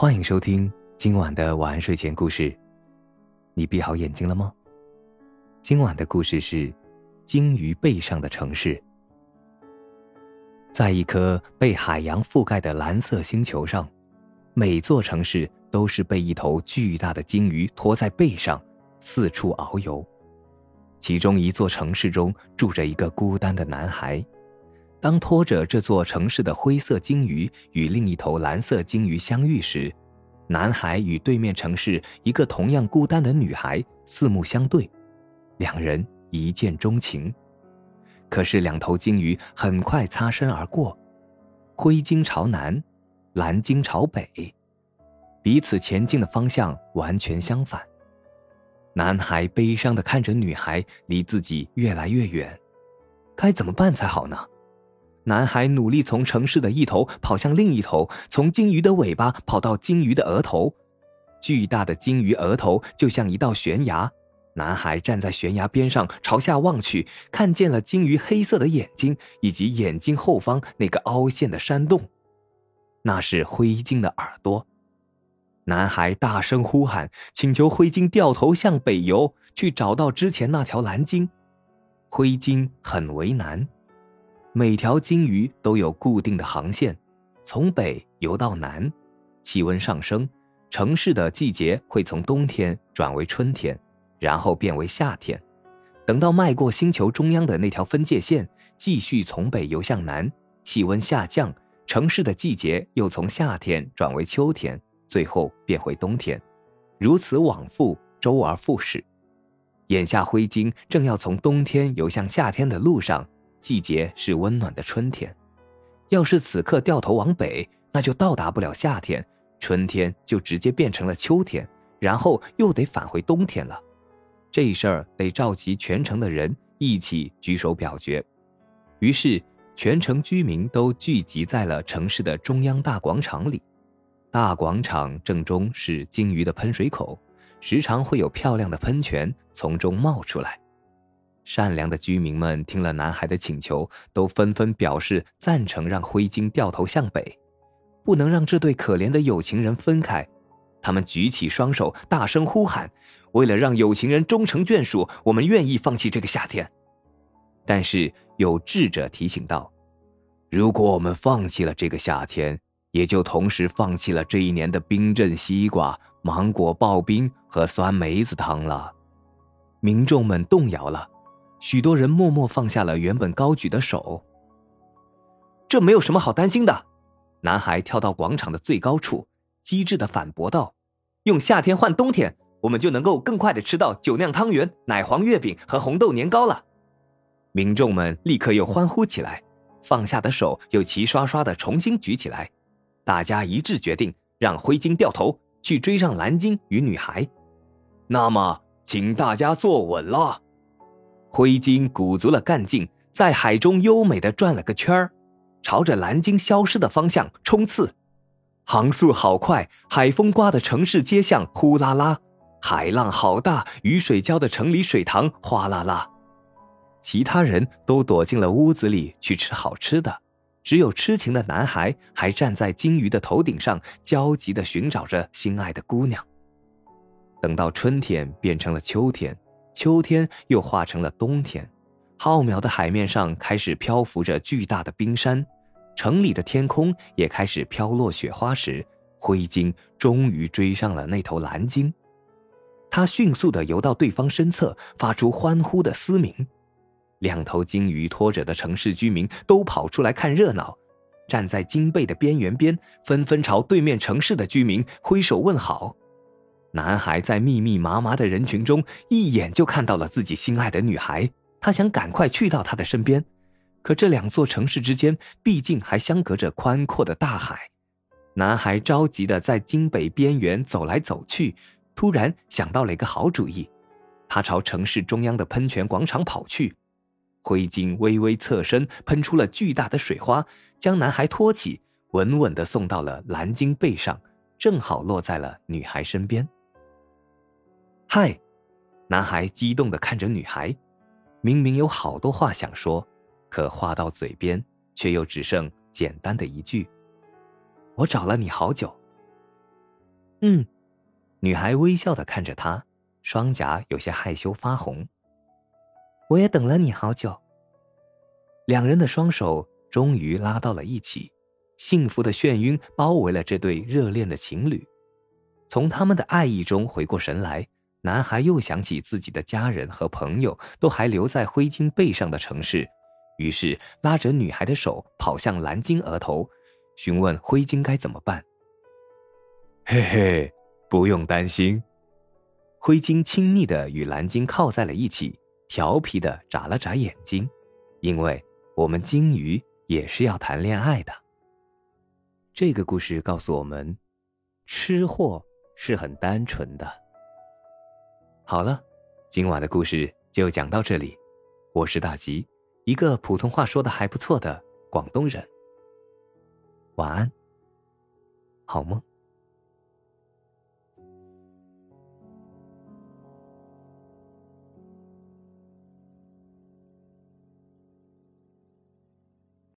欢迎收听今晚的晚安睡前故事。你闭好眼睛了吗？今晚的故事是《鲸鱼背上的城市》。在一颗被海洋覆盖的蓝色星球上，每座城市都是被一头巨大的鲸鱼拖在背上，四处遨游。其中一座城市中住着一个孤单的男孩。当拖着这座城市的灰色鲸鱼与另一头蓝色鲸鱼相遇时，男孩与对面城市一个同样孤单的女孩四目相对，两人一见钟情。可是两头鲸鱼很快擦身而过，灰鲸朝南，蓝鲸朝北，彼此前进的方向完全相反。男孩悲伤地看着女孩离自己越来越远，该怎么办才好呢？男孩努力从城市的一头跑向另一头，从鲸鱼的尾巴跑到鲸鱼的额头。巨大的鲸鱼额头就像一道悬崖。男孩站在悬崖边上，朝下望去，看见了鲸鱼黑色的眼睛以及眼睛后方那个凹陷的山洞，那是灰鲸的耳朵。男孩大声呼喊，请求灰鲸掉头向北游，去找到之前那条蓝鲸。灰鲸很为难。每条鲸鱼都有固定的航线，从北游到南。气温上升，城市的季节会从冬天转为春天，然后变为夏天。等到迈过星球中央的那条分界线，继续从北游向南，气温下降，城市的季节又从夏天转为秋天，最后变回冬天，如此往复，周而复始。眼下灰鲸正要从冬天游向夏天的路上。季节是温暖的春天，要是此刻掉头往北，那就到达不了夏天，春天就直接变成了秋天，然后又得返回冬天了。这事儿得召集全城的人一起举手表决。于是，全城居民都聚集在了城市的中央大广场里。大广场正中是鲸鱼的喷水口，时常会有漂亮的喷泉从中冒出来。善良的居民们听了男孩的请求，都纷纷表示赞成，让灰鲸掉头向北，不能让这对可怜的有情人分开。他们举起双手，大声呼喊：“为了让有情人终成眷属，我们愿意放弃这个夏天。”但是有智者提醒道：“如果我们放弃了这个夏天，也就同时放弃了这一年的冰镇西瓜、芒果刨冰和酸梅子汤了。”民众们动摇了。许多人默默放下了原本高举的手。这没有什么好担心的，男孩跳到广场的最高处，机智的反驳道：“用夏天换冬天，我们就能够更快的吃到酒酿汤圆、奶黄月饼和红豆年糕了。”民众们立刻又欢呼起来，放下的手又齐刷刷的重新举起来。大家一致决定让灰鲸掉头去追上蓝鲸与女孩。那么，请大家坐稳了。灰鲸鼓足了干劲，在海中优美的转了个圈儿，朝着蓝鲸消失的方向冲刺，航速好快，海风刮得城市街巷呼啦啦，海浪好大，雨水浇的城里水塘哗啦啦。其他人都躲进了屋子里去吃好吃的，只有痴情的男孩还站在鲸鱼的头顶上，焦急地寻找着心爱的姑娘。等到春天变成了秋天。秋天又化成了冬天，浩渺的海面上开始漂浮着巨大的冰山，城里的天空也开始飘落雪花时，灰鲸终于追上了那头蓝鲸。它迅速地游到对方身侧，发出欢呼的嘶鸣。两头鲸鱼拖着的城市居民都跑出来看热闹，站在鲸背的边缘边，纷纷朝对面城市的居民挥手问好。男孩在密密麻麻的人群中一眼就看到了自己心爱的女孩，他想赶快去到她的身边，可这两座城市之间毕竟还相隔着宽阔的大海。男孩着急的在京北边缘走来走去，突然想到了一个好主意，他朝城市中央的喷泉广场跑去。灰鲸微微侧身，喷出了巨大的水花，将男孩托起，稳稳的送到了蓝鲸背上，正好落在了女孩身边。嗨，男孩激动的看着女孩，明明有好多话想说，可话到嘴边却又只剩简单的一句：“我找了你好久。”嗯。女孩微笑的看着他，双颊有些害羞发红。我也等了你好久。两人的双手终于拉到了一起，幸福的眩晕包围了这对热恋的情侣。从他们的爱意中回过神来，男孩又想起自己的家人和朋友都还留在灰鲸背上的城市，于是拉着女孩的手跑向蓝鲸额头，询问灰鲸该怎么办。嘿嘿。不用担心，灰鲸亲昵的与蓝鲸靠在了一起，调皮的眨了眨眼睛，因为我们鲸鱼也是要谈恋爱的。这个故事告诉我们，吃货是很单纯的。好了，今晚的故事就讲到这里，我是大吉，一个普通话说的还不错的广东人。晚安，好梦。